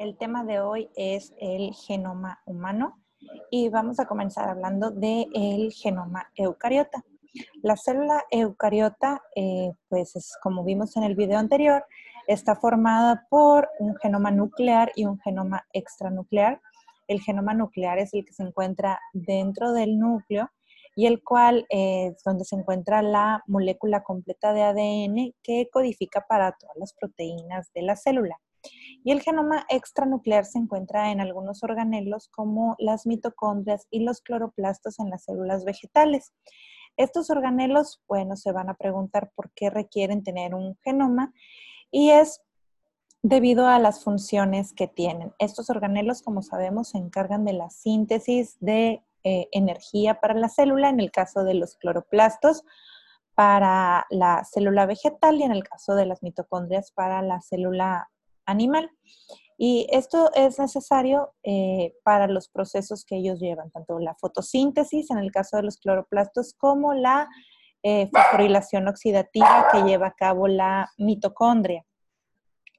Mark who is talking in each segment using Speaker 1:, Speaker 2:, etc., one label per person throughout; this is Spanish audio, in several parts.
Speaker 1: El tema de hoy es el genoma humano y vamos a comenzar hablando del genoma eucariota. La célula eucariota, eh, pues es, como vimos en el video anterior, está formada por un genoma nuclear y un genoma extranuclear. El genoma nuclear es el que se encuentra dentro del núcleo y el cual es donde se encuentra la molécula completa de ADN que codifica para todas las proteínas de la célula. Y el genoma extranuclear se encuentra en algunos organelos como las mitocondrias y los cloroplastos en las células vegetales. Estos organelos, bueno, se van a preguntar por qué requieren tener un genoma y es debido a las funciones que tienen. Estos organelos, como sabemos, se encargan de la síntesis de eh, energía para la célula, en el caso de los cloroplastos, para la célula vegetal y en el caso de las mitocondrias para la célula animal. Y esto es necesario eh, para los procesos que ellos llevan, tanto la fotosíntesis en el caso de los cloroplastos como la eh, fosforilación oxidativa que lleva a cabo la mitocondria.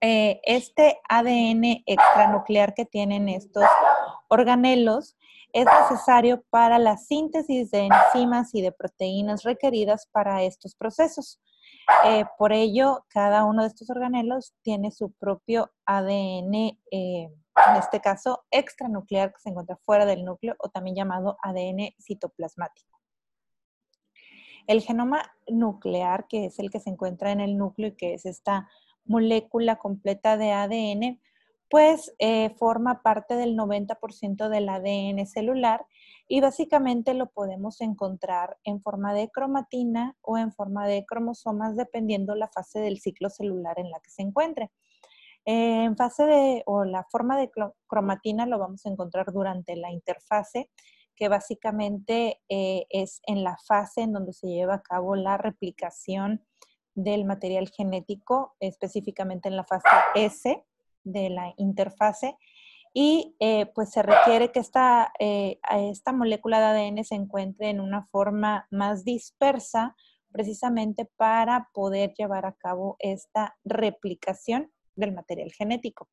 Speaker 1: Eh, este ADN extranuclear que tienen estos organelos es necesario para la síntesis de enzimas y de proteínas requeridas para estos procesos. Eh, por ello, cada uno de estos organelos tiene su propio ADN, eh, en este caso extranuclear, que se encuentra fuera del núcleo, o también llamado ADN citoplasmático. El genoma nuclear, que es el que se encuentra en el núcleo y que es esta molécula completa de ADN, pues eh, forma parte del 90% del ADN celular y básicamente lo podemos encontrar en forma de cromatina o en forma de cromosomas dependiendo la fase del ciclo celular en la que se encuentre. en fase de, o la forma de cromatina lo vamos a encontrar durante la interfase, que básicamente eh, es en la fase en donde se lleva a cabo la replicación del material genético, específicamente en la fase S, de la interfase y eh, pues se requiere que esta, eh, esta molécula de ADN se encuentre en una forma más dispersa precisamente para poder llevar a cabo esta replicación del material genético.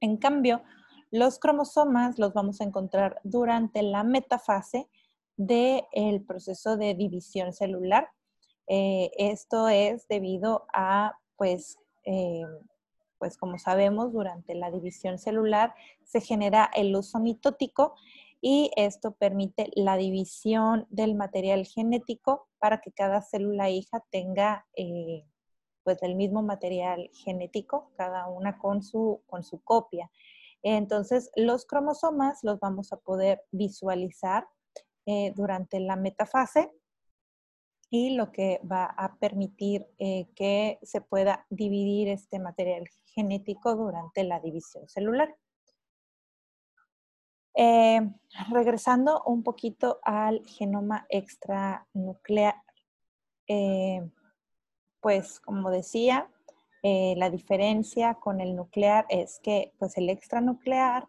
Speaker 1: En cambio, los cromosomas los vamos a encontrar durante la metafase del proceso de división celular. Eh, esto es debido a pues pues como sabemos, durante la división celular se genera el uso mitótico y esto permite la división del material genético para que cada célula hija tenga eh, pues el mismo material genético, cada una con su, con su copia. Entonces, los cromosomas los vamos a poder visualizar eh, durante la metafase y lo que va a permitir eh, que se pueda dividir este material genético durante la división celular. Eh, regresando un poquito al genoma extranuclear, eh, pues como decía, la diferencia con el nuclear es que pues el extranuclear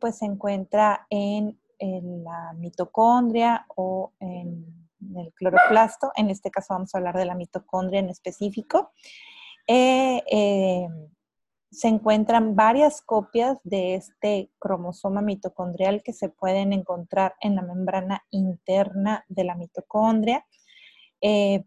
Speaker 1: pues se encuentra en, en la mitocondria o en del cloroplasto, en este caso vamos a hablar de la mitocondria en específico, eh, eh, se encuentran varias copias de este cromosoma mitocondrial que se pueden encontrar en la membrana interna de la mitocondria. Eh,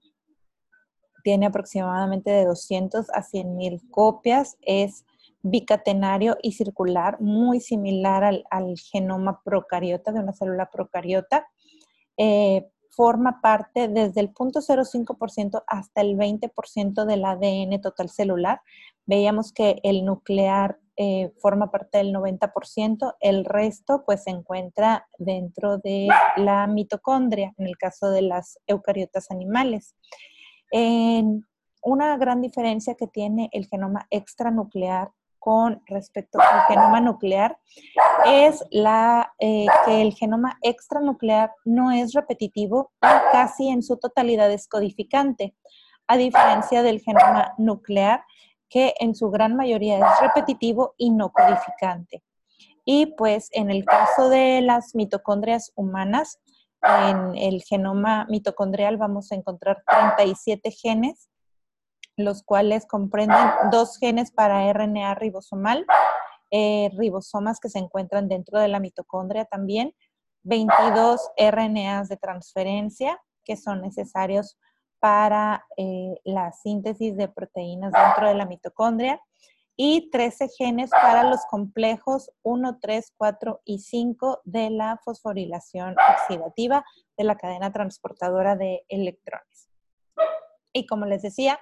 Speaker 1: tiene aproximadamente de 200 a 100 mil copias. Es bicatenario y circular, muy similar al, genoma procariota de una célula procariota forma parte desde el 0.05% hasta el 20% del ADN total celular. Veíamos que el nuclear eh, forma parte del 90%, el resto pues se encuentra dentro de la mitocondria, en el caso de las eucariotas animales. una gran diferencia que tiene el genoma extranuclear con respecto al genoma nuclear es la, eh, que el genoma extranuclear no es repetitivo y casi en su totalidad es codificante, a diferencia del genoma nuclear que en su gran mayoría es repetitivo y no codificante. Y pues en el caso de las mitocondrias humanas, en el genoma mitocondrial vamos a encontrar 37 genes los cuales comprenden dos genes para RNA ribosomal, eh, ribosomas que se encuentran dentro de la mitocondria también, 22 RNAs de transferencia que son necesarios para eh, la síntesis de proteínas dentro de la mitocondria y 13 genes para los complejos 1, 3, 4 y 5 de la fosforilación oxidativa de la cadena transportadora de electrones. Y como les decía,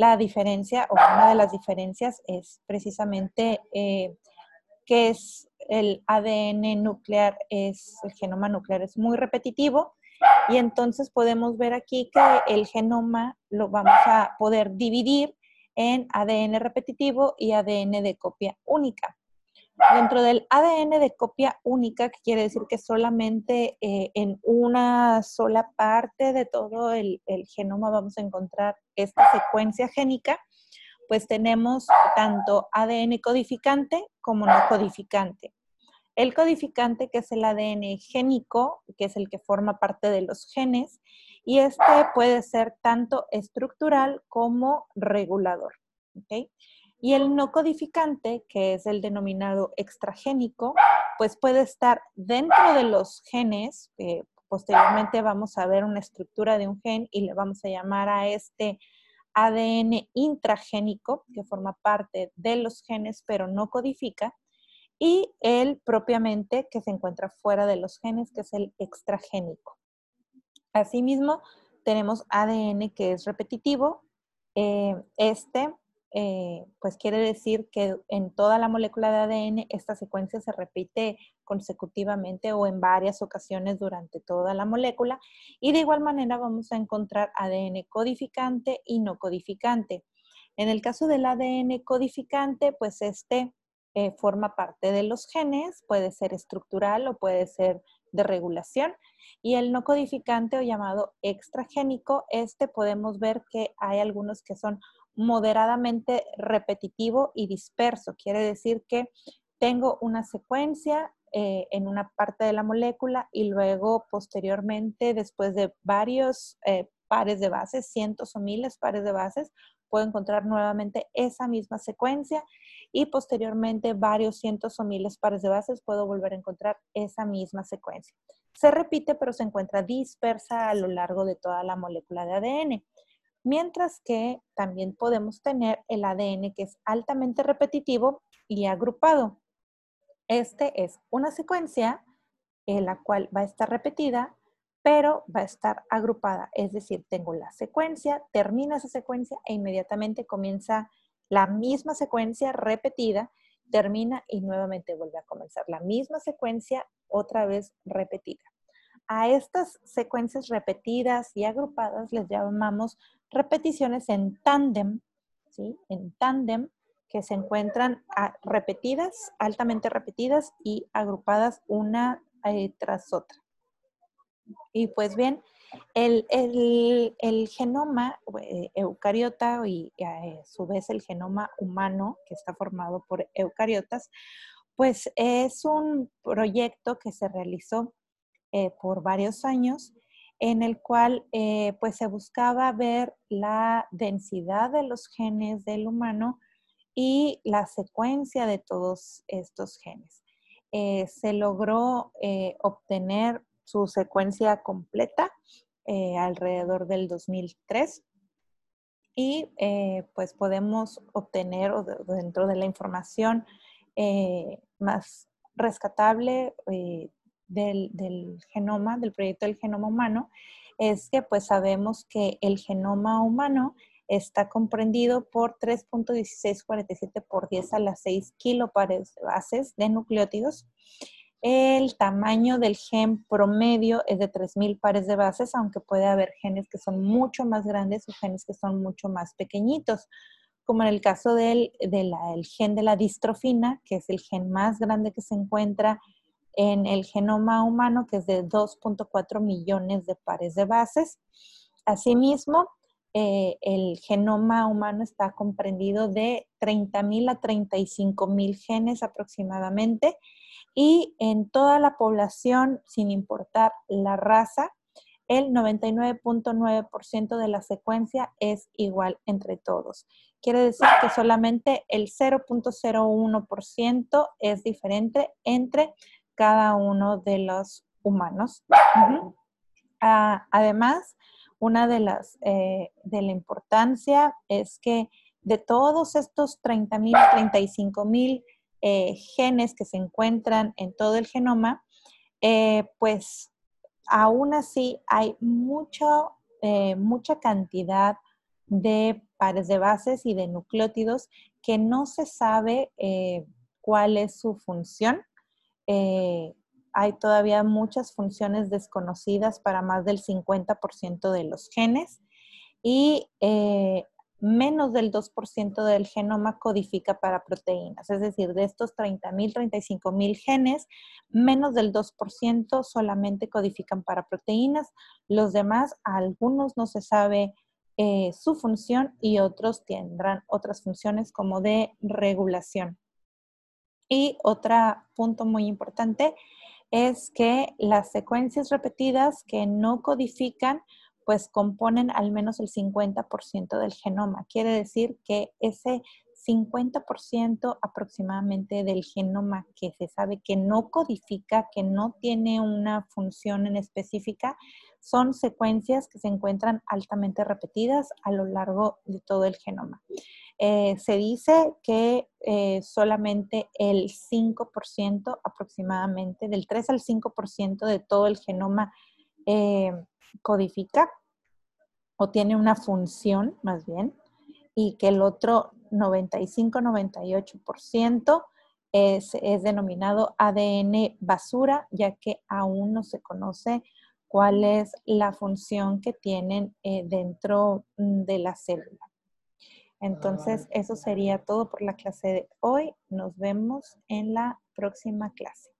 Speaker 1: la diferencia o una de las diferencias es precisamente eh, que es el ADN nuclear, es el genoma nuclear es muy repetitivo y entonces podemos ver aquí que el genoma lo vamos a poder dividir en ADN repetitivo y ADN de copia única. Dentro del ADN de copia única, que quiere decir que solamente eh, en una sola parte de todo el, genoma vamos a encontrar esta secuencia génica, pues tenemos tanto ADN codificante como no codificante. El codificante, que es el ADN génico, que es el que forma parte de los genes, y este puede ser tanto estructural como regulador. Y el no codificante, que es el denominado extragénico, pues puede estar dentro de los genes. posteriormente vamos a ver una estructura de un gen y le vamos a llamar a este ADN intragénico, que forma parte de los genes pero no codifica, y el propiamente que se encuentra fuera de los genes, que es el extragénico. Asimismo, tenemos ADN que es repetitivo. Eh, este, eh, pues quiere decir que en toda la molécula de ADN esta secuencia se repite consecutivamente o en varias ocasiones durante toda la molécula. Y de igual manera vamos a encontrar ADN codificante y no codificante. En el caso del ADN codificante, pues este eh, forma parte de los genes, puede ser estructural o puede ser de regulación. Y el no codificante o llamado extragénico, este podemos ver que hay algunos que son moderadamente repetitivo y disperso. Quiere decir que tengo una secuencia eh, en una parte de la molécula y luego posteriormente, después de varios eh, pares de bases, cientos o miles pares de bases, puedo encontrar nuevamente esa misma secuencia y posteriormente varios cientos o miles pares de bases puedo volver a encontrar esa misma secuencia. Se repite, pero se encuentra dispersa a lo largo de toda la molécula de ADN. Mientras que también podemos tener el ADN que es altamente repetitivo y agrupado. Este es una secuencia en la cual va a estar repetida, pero va a estar agrupada. Es decir, tengo la secuencia, termina esa secuencia e inmediatamente comienza la misma secuencia repetida, termina y nuevamente vuelve a comenzar la misma secuencia otra vez repetida. A estas secuencias repetidas y agrupadas les llamamos repeticiones en tándem, ¿sí? En tándem que se encuentran repetidas, altamente repetidas y agrupadas una eh, tras otra. Y pues bien, el, genoma eh, eucariota y a su vez el genoma humano, que está formado por eucariotas, pues es un proyecto que se realizó eh, por varios años en el cual eh, pues se buscaba ver la densidad de los genes del humano y la secuencia de todos estos genes. se logró obtener su secuencia completa eh, alrededor del 2003 y eh, pues podemos obtener dentro de la información eh, más rescatable del, genoma, del proyecto del genoma humano, es que pues sabemos que el genoma humano está comprendido por 3.1647 por 10 a las 6 kilopares de bases de nucleótidos. El tamaño del gen promedio es de 3.000 pares de bases, aunque puede haber genes que son mucho más grandes o genes que son mucho más pequeñitos, como en el caso del, gen de la distrofina, que es el gen más grande que se encuentra en el genoma humano, que es de 2.4 millones de pares de bases. Asimismo, eh, el genoma humano está comprendido de 30.000 a 35.000 genes aproximadamente y en toda la población, sin importar la raza, el 99.9% de la secuencia es igual entre todos. quiere decir que solamente el 0.01% es diferente entre cada uno de los humanos. Ah, además, una de las eh, de la importancia es que de todos estos 30.000, 35.000 eh, genes que se encuentran en todo el genoma, eh, pues aún así hay mucho, mucha cantidad de pares de bases y de nucleótidos que no se sabe cuál es su función. Hay todavía muchas funciones desconocidas para más del 50% de los genes y menos del 2% del genoma codifica para proteínas. Es decir, de estos 30.000, 35.000 genes, menos del 2% solamente codifican para proteínas. Los demás, algunos no se sabe eh, su función y otros tendrán otras funciones como de regulación. Y otro punto muy importante es que las secuencias repetidas que no codifican pues componen al menos el 50% del genoma. Quiere decir que ese 50% aproximadamente del genoma que se sabe que no codifica, que no tiene una función en específica, son secuencias que se encuentran altamente repetidas a lo largo de todo el genoma. Eh, se dice que eh, solamente el 5% aproximadamente, del 3 al 5% de todo el genoma eh, codifica o tiene una función más bien, y que el otro 95-98% es, es denominado ADN basura, ya que aún no se conoce cuál es la función que tienen dentro mm, de la célula. Entonces, eso sería todo por la clase de hoy. Nos vemos en la próxima clase.